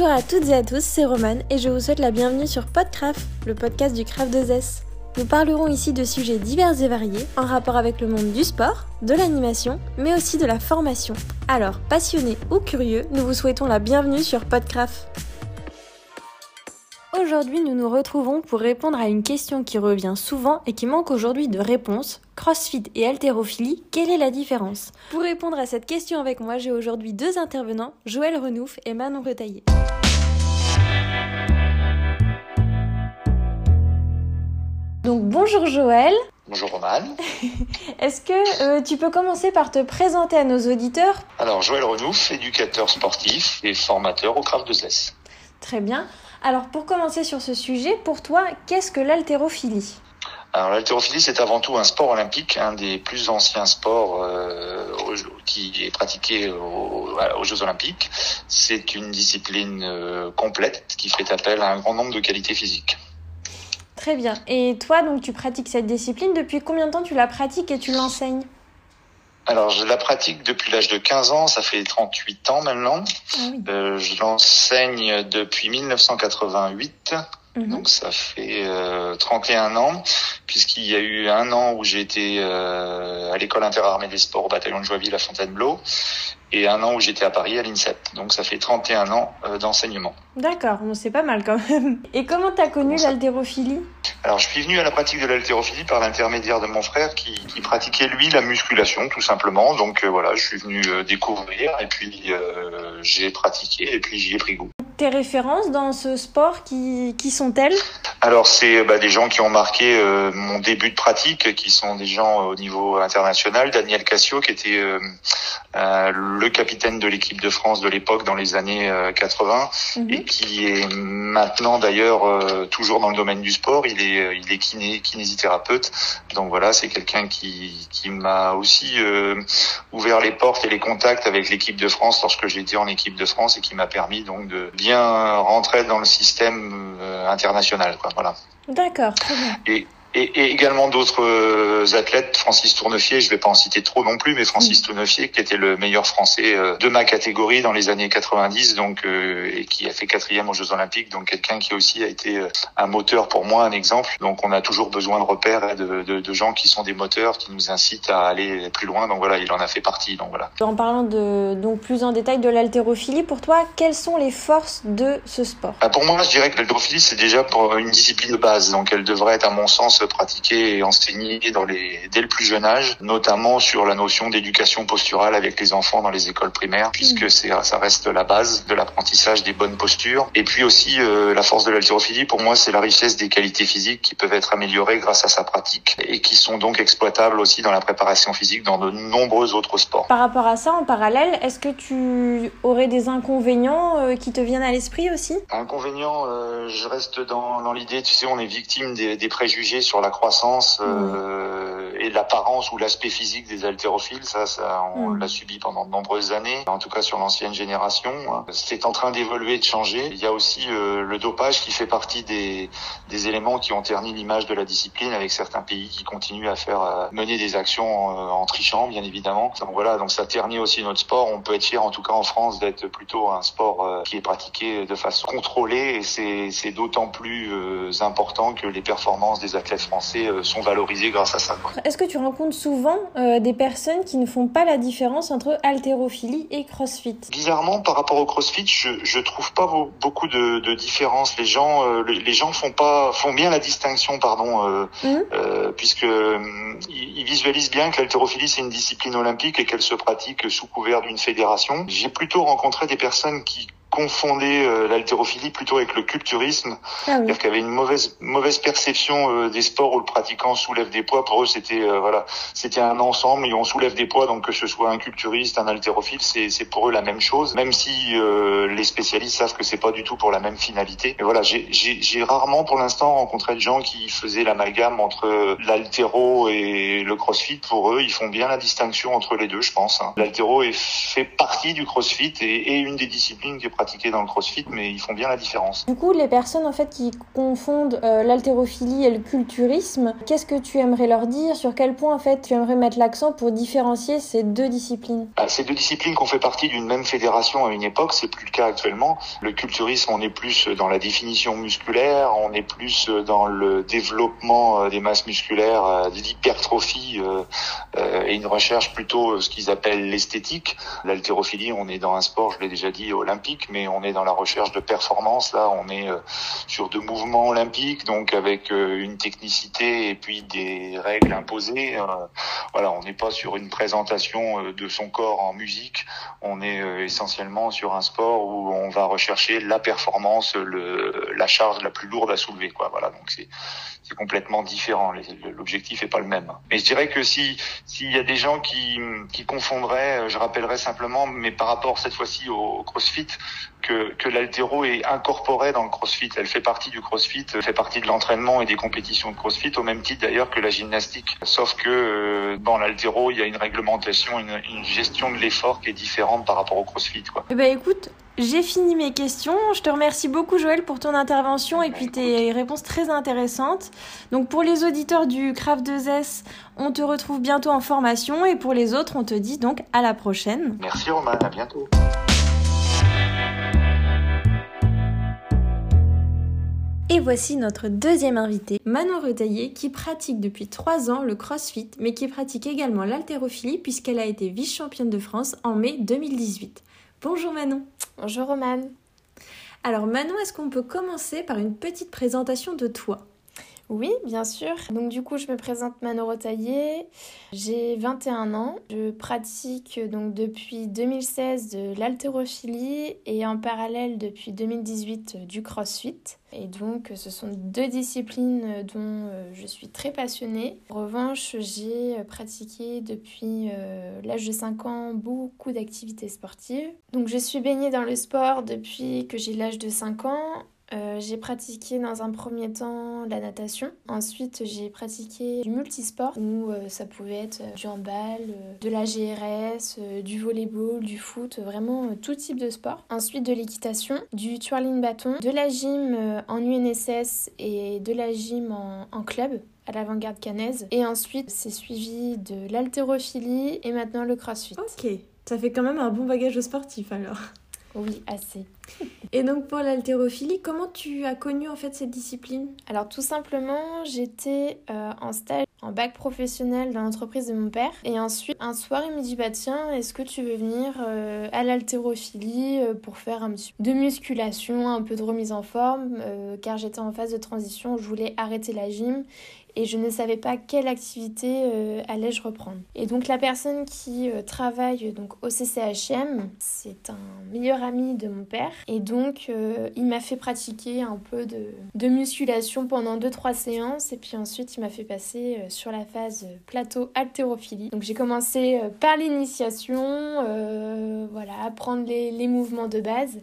Bonjour à toutes et à tous, c'est Romane et je vous souhaite la bienvenue sur Podcraft, le podcast du Craft 2S. Nous parlerons ici de sujets divers et variés en rapport avec le monde du sport, de l'animation, mais aussi de la formation. Alors, passionnés ou curieux, nous vous souhaitons la bienvenue sur Podcraft. Aujourd'hui, nous nous retrouvons pour répondre à une question qui revient souvent et qui manque aujourd'hui de réponse. CrossFit et haltérophilie, quelle est la différence? Pour répondre à cette question avec moi, j'ai aujourd'hui deux intervenants, Joël Renouf et Manon Retaillé. Donc bonjour Joël. Bonjour Roman. Est-ce que euh, tu peux commencer par te présenter à nos auditeurs? Alors Joël Renouf, éducateur sportif et formateur au Craft 2S. Très bien. Alors pour commencer sur ce sujet, pour toi, qu'est-ce que l'haltérophilie? Alors l'haltérophilie, c'est avant tout un sport olympique, un des plus anciens sports euh, qui est pratiqué aux, Jeux olympiques. C'est une discipline euh, complète qui fait appel à un grand nombre de qualités physiques. Très bien. Et toi, donc, tu pratiques cette discipline. Depuis combien de temps tu la pratiques et tu l'enseignes? Alors, je la pratique depuis l'âge de 15 ans, ça fait 38 ans maintenant. Ah euh, je l'enseigne depuis 1988, mhm. donc ça fait euh, 31 ans, puisqu'il y a eu un an où j'ai été euh, à l'école interarmée des sports au bataillon de Joinville à Fontainebleau, et un an où j'étais à Paris à l'INSEP. Donc ça fait 31 ans euh, d'enseignement. D'accord, c'est pas mal quand même. Et comment tu as connu l'haltérophilie? Alors je suis venu à la pratique de l'haltérophilie par l'intermédiaire de mon frère qui, qui, pratiquait lui la musculation tout simplement. Donc euh, voilà, je suis venu euh, découvrir et puis j'ai pratiqué et puis j'y ai pris goût. Tes références dans ce sport, qui, qui sont-elles Alors c'est bah, des gens qui ont marqué mon début de pratique, qui sont des gens au niveau international. Daniel Cassio qui était le capitaine de l'équipe de France de l'époque dans les années 80 euh, mhm. et qui est maintenant d'ailleurs euh, toujours dans le domaine du sport. Il est euh, il est kiné, kinésithérapeute. Donc voilà, c'est quelqu'un qui qui m'a aussi ouvert les portes et les contacts avec l'équipe de France lorsque j'étais en équipe de France et qui m'a permis donc de bien rentrer dans le système international. Quoi, voilà. D'accord. Et et, et, également d'autres euh, athlètes, Francis Tournefier, je vais pas en citer trop non plus, mais Francis mm. Tournefier qui était le meilleur français euh, de ma catégorie dans les années 90, donc euh, et qui a fait quatrième aux Jeux Olympiques, donc quelqu'un qui aussi a été un moteur pour moi, un exemple. Donc on a toujours besoin de repères et de, de, de, gens qui sont des moteurs, qui nous incitent à aller plus loin. Donc voilà, il en a fait partie. Donc voilà. En parlant de donc plus en détail de l'haltérophilie, pour toi, quelles sont les forces de ce sport? Bah, Pour moi, je dirais que l'haltérophilie c'est déjà pour une discipline de base, donc elle devrait être à mon sens pratiquer et enseigner dans les, dès le plus jeune âge, notamment sur la notion d'éducation posturale avec les enfants dans les écoles primaires, puisque mm. c'est ça reste la base de l'apprentissage des bonnes postures. Et puis aussi euh, la force de l'haltérophilie, pour moi, c'est la richesse des qualités physiques qui peuvent être améliorées grâce à sa pratique et qui sont donc exploitables aussi dans la préparation physique dans de nombreux autres sports. Par rapport à ça, en parallèle, est-ce que tu aurais des inconvénients euh, qui te viennent à l'esprit aussi? Inconvénients, euh, je reste dans, dans l'idée, tu sais, on est victime des, des préjugés sur la croissance euh, et l'apparence ou l'aspect physique des haltérophiles. Ça, ça on l'a subi pendant de nombreuses années, en tout cas sur l'ancienne génération. C'est en train d'évoluer, de changer. Il y a aussi euh, le dopage qui fait partie des, des éléments qui ont terni l'image de la discipline avec certains pays qui continuent à faire euh, mener des actions en, trichant, bien évidemment. Donc voilà, donc ça ternit aussi notre sport. On peut être fier, en tout cas en France, d'être plutôt un sport euh, qui est pratiqué de façon contrôlée et c'est d'autant plus important que les performances des athlètes français euh, sont valorisés grâce à ça. Est-ce que tu rencontres souvent euh, des personnes qui ne font pas la différence entre haltérophilie et crossfit? Bizarrement, par rapport au crossfit, je, je trouve pas beaucoup de, de différence. Les gens, euh, les gens font pas, font bien la distinction, pardon, mmh. puisque ils, visualisent bien que l'haltérophilie c'est une discipline olympique et qu'elle se pratique sous couvert d'une fédération. J'ai plutôt rencontré des personnes qui confondait euh, l'haltérophilie plutôt avec le culturisme, ah c'est-à-dire qu'il y avait une mauvaise mauvaise perception euh, des sports où le pratiquant soulève des poids. Pour eux, c'était euh, voilà, c'était un ensemble et on soulève des poids, donc que ce soit un culturiste, un haltérophile, c'est c'est pour eux la même chose, même si les spécialistes savent que c'est pas du tout pour la même finalité. Et voilà, j'ai j'ai rarement pour l'instant rencontré de gens qui faisaient l'amalgame entre l'haltéro et le crossfit. Pour eux, ils font bien la distinction entre les deux, je pense. Hein. L'haltéro est fait partie du crossfit et, et une des disciplines qui est pratiquée pratiquer dans le CrossFit, mais ils font bien la différence. Du coup, les personnes en fait qui confondent euh, l'haltérophilie et le culturisme, qu'est-ce que tu aimerais leur dire? Sur quel point en fait tu aimerais mettre l'accent pour différencier ces deux disciplines? Bah, Ces deux disciplines qui ont fait partie d'une même fédération à une époque, c'est plus le cas actuellement. Le culturisme, on est plus dans la définition musculaire, on est plus dans le développement euh, des masses musculaires, euh, de l'hypertrophie et une recherche plutôt ce qu'ils appellent l'esthétique. L'haltérophilie, on est dans un sport, je l'ai déjà dit, olympique, mais on est dans la recherche de performance. Là, on est sur de mouvements olympiques, donc avec une technicité et puis des règles imposées. voilà, on n'est pas sur une présentation de son corps en musique. On est essentiellement sur un sport où on va rechercher la performance, le, la charge la plus lourde à soulever. Quoi. Voilà, donc c'est c'est complètement différent. L'objectif est pas le même. Mais je dirais que si s'il y a des gens qui, qui confondraient, euh, je rappellerai simplement, mais par rapport cette fois-ci au, CrossFit, que, que l'altéro est incorporé dans le CrossFit. Elle fait partie du CrossFit, elle fait partie de l'entraînement et des compétitions de CrossFit, au même titre d'ailleurs que la gymnastique. Sauf que euh, dans l'altéro, il y a une réglementation, une, une gestion de l'effort qui est différente par rapport au CrossFit. Quoi. Eh ben écoute, j'ai fini mes questions. Je te remercie beaucoup Joël pour ton intervention et puis tes réponses très intéressantes. Donc pour les auditeurs du Craft 2S, on te retrouve bientôt en formation et pour les autres, on te dit donc à la prochaine. Merci Roman, à bientôt. Et voici notre deuxième invité, Manon Retaillé, qui pratique depuis 3 ans le crossfit, mais qui pratique également l'haltérophilie puisqu'elle a été vice-championne de France en mai 2018. Bonjour Manon. Bonjour Romane. Alors Manon, est-ce qu'on peut commencer par une petite présentation de toi? Oui, bien sûr. Donc du coup, je me présente Manon Rotaillé. J'ai 21 ans. Je pratique donc depuis 2016 de l'haltérophilie et en parallèle depuis 2018 du crossfit. Et donc, ce sont deux disciplines dont euh, je suis très passionnée. En revanche, j'ai pratiqué depuis euh, l'âge de 5 ans beaucoup d'activités sportives. Donc, je suis baignée dans le sport depuis que j'ai l'âge de 5 ans. Euh, j'ai pratiqué dans un premier temps la natation. Ensuite, j'ai pratiqué du multisport où euh, ça pouvait être euh, du handball, de la GRS, du volleyball, du foot, vraiment tout type de sport. Ensuite, de l'équitation, du twirling bâton, de la gym en UNSS et de la gym en, club à l'avant-garde canaise. Et ensuite, c'est suivi de l'haltérophilie et maintenant le crossfit. Ok, ça fait quand même un bon bagage sportif alors. Oui, assez. Et donc pour l'haltérophilie, comment tu as connu en fait cette discipline? Alors tout simplement, j'étais euh, en stage en bac professionnel dans l'entreprise de mon père. Et ensuite, un soir, il me dit Bah tiens, est-ce que tu veux venir euh, à l'haltérophilie euh, pour faire un petit peu de musculation, un peu de remise en forme? Car j'étais en phase de transition, je voulais arrêter la gym et je ne savais pas quelle activité euh, allais-je reprendre. Et donc la personne qui euh, travaille donc au CCHM, c'est un meilleur ami de mon père et donc euh, il m'a fait pratiquer un peu de, musculation pendant 2-3 séances et puis ensuite il m'a fait passer sur la phase plateau haltérophilie. Donc j'ai commencé par l'initiation, voilà, apprendre les mouvements de base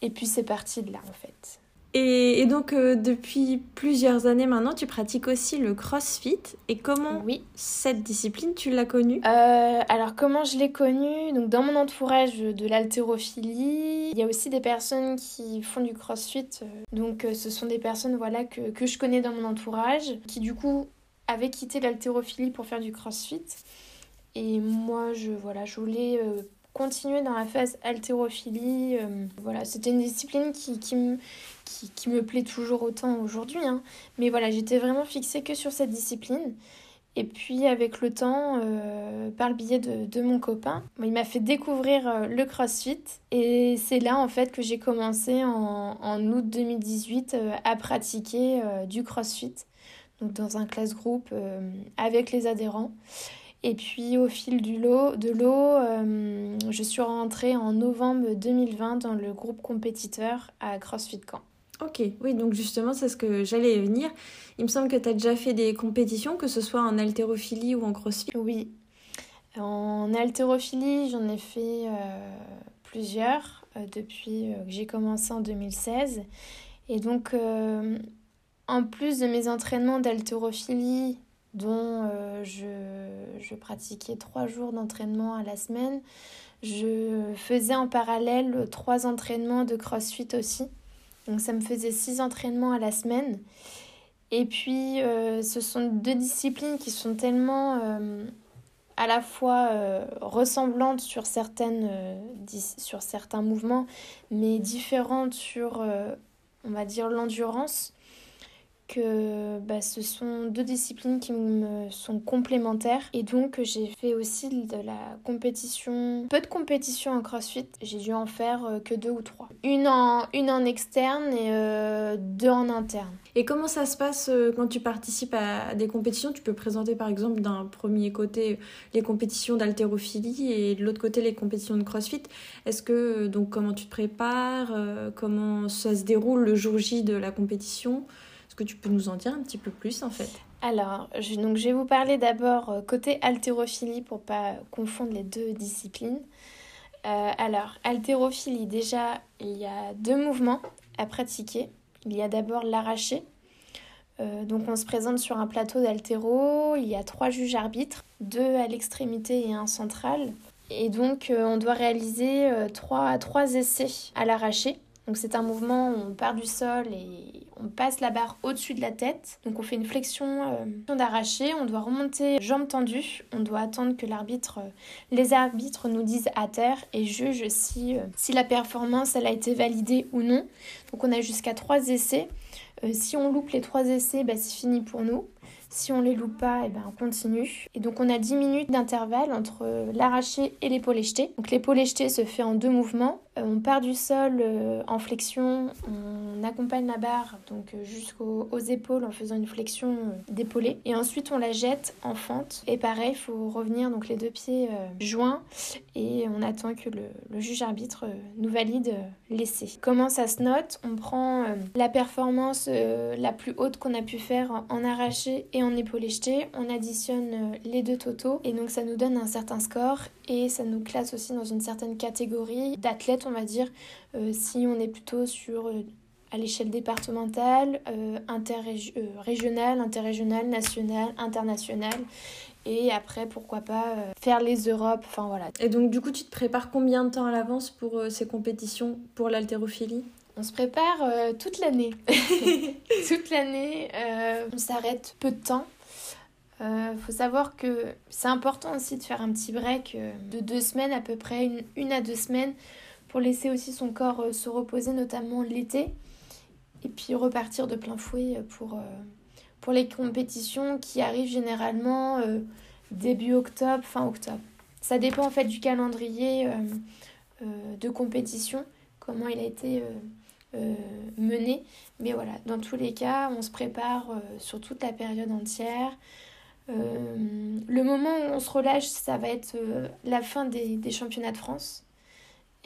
et puis c'est parti de là en fait. Et, donc, euh, depuis plusieurs années maintenant, tu pratiques aussi le crossfit. Et comment oui. cette discipline, tu l'as connue? Euh, Alors, comment je l'ai connue? Donc, dans mon entourage de l'haltérophilie, il y a aussi des personnes qui font du crossfit. Donc, ce sont des personnes voilà, que, que je connais dans mon entourage, qui du coup avaient quitté l'haltérophilie pour faire du crossfit. Et moi, je, voilà, je voulais euh, continuer dans la phase haltérophilie. voilà, c'était une discipline qui, qui, me, qui, me plaît toujours autant aujourd'hui. Hein. Mais voilà, j'étais vraiment fixée que sur cette discipline. Et puis avec le temps, euh, par le biais de, mon copain, il m'a fait découvrir euh, le CrossFit. Et c'est là en fait que j'ai commencé en, en, août 2018 euh, à pratiquer du CrossFit. Donc dans un classe groupe avec les adhérents. Et puis au fil du lot, de l'eau, je suis rentrée en novembre 2020 dans le groupe compétiteur à CrossFit Camp. Ok, oui, donc justement, c'est ce que j'allais venir. Il me semble que tu as déjà fait des compétitions, que ce soit en haltérophilie ou en crossfit. Oui. En haltérophilie, j'en ai fait euh, plusieurs euh, depuis euh, que j'ai commencé en 2016. Et donc, en plus de mes entraînements d'haltérophilie, dont je, je pratiquais trois jours d'entraînement à la semaine. Je faisais en parallèle trois entraînements de crossfit aussi. Donc ça me faisait six entraînements à la semaine. Et puis, euh, ce sont deux disciplines qui sont tellement euh, à la fois euh, ressemblantes sur, certaines, sur certains mouvements, mais différentes sur, on va dire, l'endurance que bah, ce sont deux disciplines qui me sont complémentaires et donc j'ai fait aussi de la compétition, peu de compétition en crossfit, j'ai dû en faire euh, que deux ou trois. Une en, une en externe et euh, deux en interne. Et comment ça se passe euh, quand tu participes à des compétitions? Tu peux présenter par exemple d'un premier côté les compétitions d'haltérophilie et de l'autre côté les compétitions de crossfit. Est-ce que donc comment tu te prépares Comment ça se déroule le jour J de la compétition? Est-ce que tu peux nous en dire un petit peu plus en fait Alors, je, donc, je vais vous parler d'abord euh, côté haltérophilie pour pas confondre les deux disciplines. Euh, alors, haltérophilie, déjà, il y a deux mouvements à pratiquer. Il y a d'abord l'arraché. Euh, donc, on se présente sur un plateau d'haltéro. Il y a trois juges arbitres, deux à l'extrémité et un central. Et donc, on doit réaliser trois, trois essais à l'arraché. Donc c'est un mouvement où on part du sol et on passe la barre au-dessus de la tête. Donc on fait une flexion euh, d'arraché, on doit remonter jambes tendues, on doit attendre que l'arbitre, euh, les arbitres nous disent à terre et jugent si, euh, si la performance elle a été validée ou non. Donc on a jusqu'à trois essais. si on loupe les trois essais, bah, c'est fini pour nous. Si on les loupe pas, et eh ben on continue. Et donc on a 10 minutes d'intervalle entre l'arraché et l'épaule jetée. Donc l'épaule jetée se fait en deux mouvements. Euh, on part du sol euh, en flexion, on accompagne la barre donc euh, jusqu'aux épaules en faisant une flexion d'épaulé et ensuite on la jette en fente. Et pareil il faut revenir donc les deux pieds joints. Et on attend que le, juge arbitre nous valide l'essai. Comment ça se note? On prend la performance la plus haute qu'on a pu faire en arraché et en épaulé jeté, on additionne les deux totaux. Et donc ça nous donne un certain score. Et ça nous classe aussi dans une certaine catégorie d'athlètes on va dire, euh, si on est plutôt sur euh, à l'échelle départementale, euh, interrégionale, interrégionale, nationale, internationale. Et après, pourquoi pas faire les Europes, enfin voilà. Et donc, du coup, tu te prépares combien de temps à l'avance pour ces compétitions pour l'haltérophilie? On se prépare toute l'année. toute l'année, on s'arrête peu de temps. Il faut savoir que c'est important aussi de faire un petit break de deux semaines à peu près, une, une à deux semaines, pour laisser aussi son corps euh, se reposer, notamment l'été, et puis repartir de plein fouet pour, euh, pour les compétitions qui arrivent généralement euh, début octobre, fin octobre. Ça dépend en fait du calendrier de compétition, comment il a été mené. Mais voilà, dans tous les cas, on se prépare sur toute la période entière. le moment où on se relâche, ça va être la fin des, des championnats de France.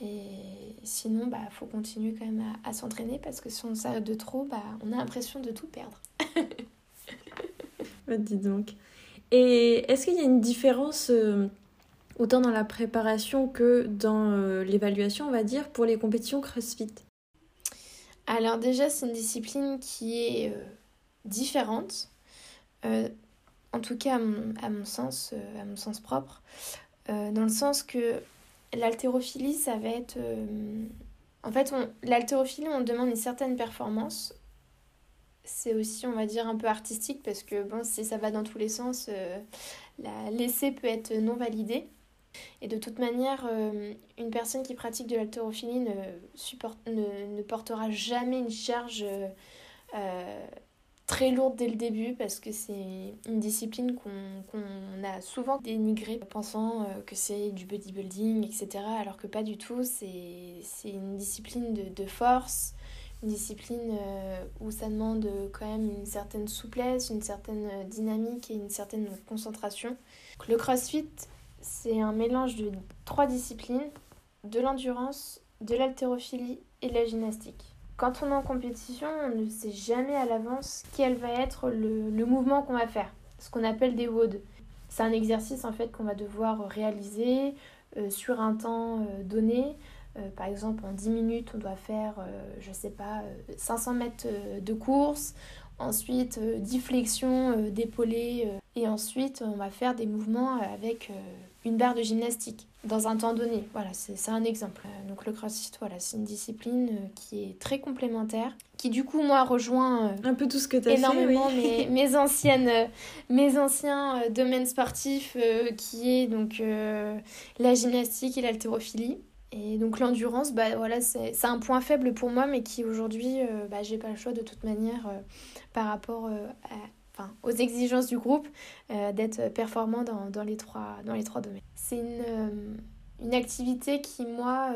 Et sinon, bah, faut continuer quand même à, s'entraîner parce que si on s'arrête de trop, bah, on a l'impression de tout perdre. Bah, dis donc. Et est-ce qu'il y a une différence euh, autant dans la préparation que dans euh, l'évaluation, on va dire, pour les compétitions CrossFit? Alors déjà, c'est une discipline qui est euh, différente. en tout cas, à mon sens, à mon sens propre. dans le sens que L'haltérophilie, ça va être... Euh, en fait, l'haltérophilie, on demande une certaine performance. C'est aussi, on va dire, un peu artistique parce que, bon, si ça va dans tous les sens, euh, l'essai peut être non validé. Et de toute manière, euh, une personne qui pratique de l'haltérophilie ne, ne, ne, portera jamais une charge très lourde dès le début parce que c'est une discipline qu'on a souvent dénigrée pensant euh, que c'est du bodybuilding, etc. Alors que pas du tout, c'est une discipline de, de, force, une discipline euh, où ça demande quand même une certaine souplesse, une certaine dynamique et une certaine concentration. Le crossfit, c'est un mélange de trois disciplines, de l'endurance, de l'haltérophilie et de la gymnastique. Quand on est en compétition, on ne sait jamais à l'avance quel va être le, mouvement qu'on va faire, ce qu'on appelle des WOD. C'est un exercice en fait qu'on va devoir réaliser euh, sur un temps euh, donné. Euh, par exemple, en 10 minutes, on doit faire, je sais pas, 500 mètres de course. ensuite euh, difflexion euh, d'épaulés, et ensuite on va faire des mouvements avec une barre de gymnastique dans un temps donné. Voilà, c'est un exemple. Donc le CrossFit, voilà, c'est une discipline qui est très complémentaire, qui du coup moi rejoint un peu tout ce que tu as énormément mes, mes, anciennes, mes anciens domaines sportifs, qui est donc la gymnastique et l'haltérophilie. Et donc l'endurance, bah, voilà, c'est un point faible pour moi, mais qui aujourd'hui, euh, bah, j'ai pas le choix de toute manière euh, par rapport euh, aux exigences du groupe d'être performant dans, dans, les trois, dans les trois domaines. C'est une, une activité qui, moi,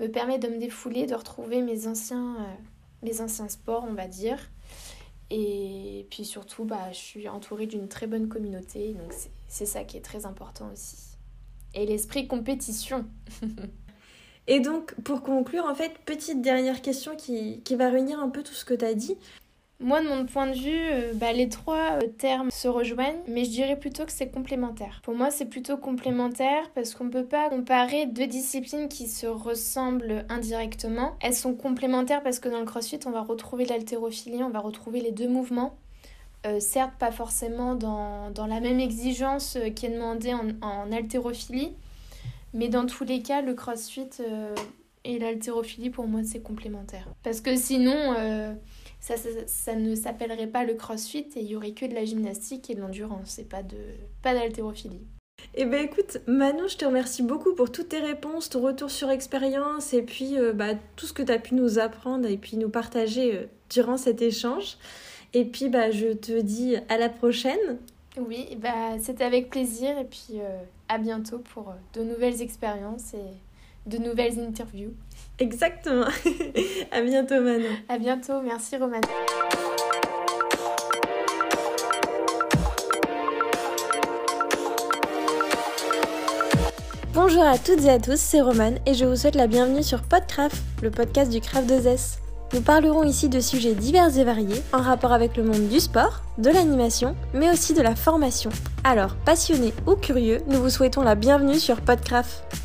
me permet de me défouler, de retrouver mes anciens, mes anciens sports, on va dire. Et puis surtout, bah, je suis entourée d'une très bonne communauté, donc c'est ça qui est très important aussi. Et l'esprit compétition. Et donc, pour conclure, en fait, petite dernière question qui, qui va réunir un peu tout ce que tu as dit. Moi, de mon point de vue, euh, bah, les trois euh, termes se rejoignent, mais je dirais plutôt que c'est complémentaire. Pour moi, c'est plutôt complémentaire parce qu'on ne peut pas comparer deux disciplines qui se ressemblent indirectement. Elles sont complémentaires parce que dans le crossfit, on va retrouver l'haltérophilie, on va retrouver les deux mouvements. Euh, certes, pas forcément dans, dans, la même exigence qui est demandée en, en haltérophilie, mais dans tous les cas, le crossfit et l'haltérophilie, pour moi, c'est complémentaire. Parce que sinon, ça, ça, ne s'appellerait pas le crossfit et il y aurait que de la gymnastique et de l'endurance et pas de pas d'haltérophilie. Eh ben écoute, Manon, je te remercie beaucoup pour toutes tes réponses, ton retour sur expérience et puis euh, bah, tout ce que tu as pu nous apprendre et puis nous partager durant cet échange. Et puis bah, je te dis à la prochaine. Oui, bah, c'était avec plaisir et puis euh, à bientôt pour euh, de nouvelles expériences et de nouvelles interviews. Exactement. à bientôt Manon. À bientôt, merci Romane. Bonjour à toutes et à tous, c'est Romane et je vous souhaite la bienvenue sur Podcraft, le podcast du Craft 2S. Nous parlerons ici de sujets divers et variés en rapport avec le monde du sport, de l'animation, mais aussi de la formation. Alors, passionnés ou curieux, nous vous souhaitons la bienvenue sur Podcraft.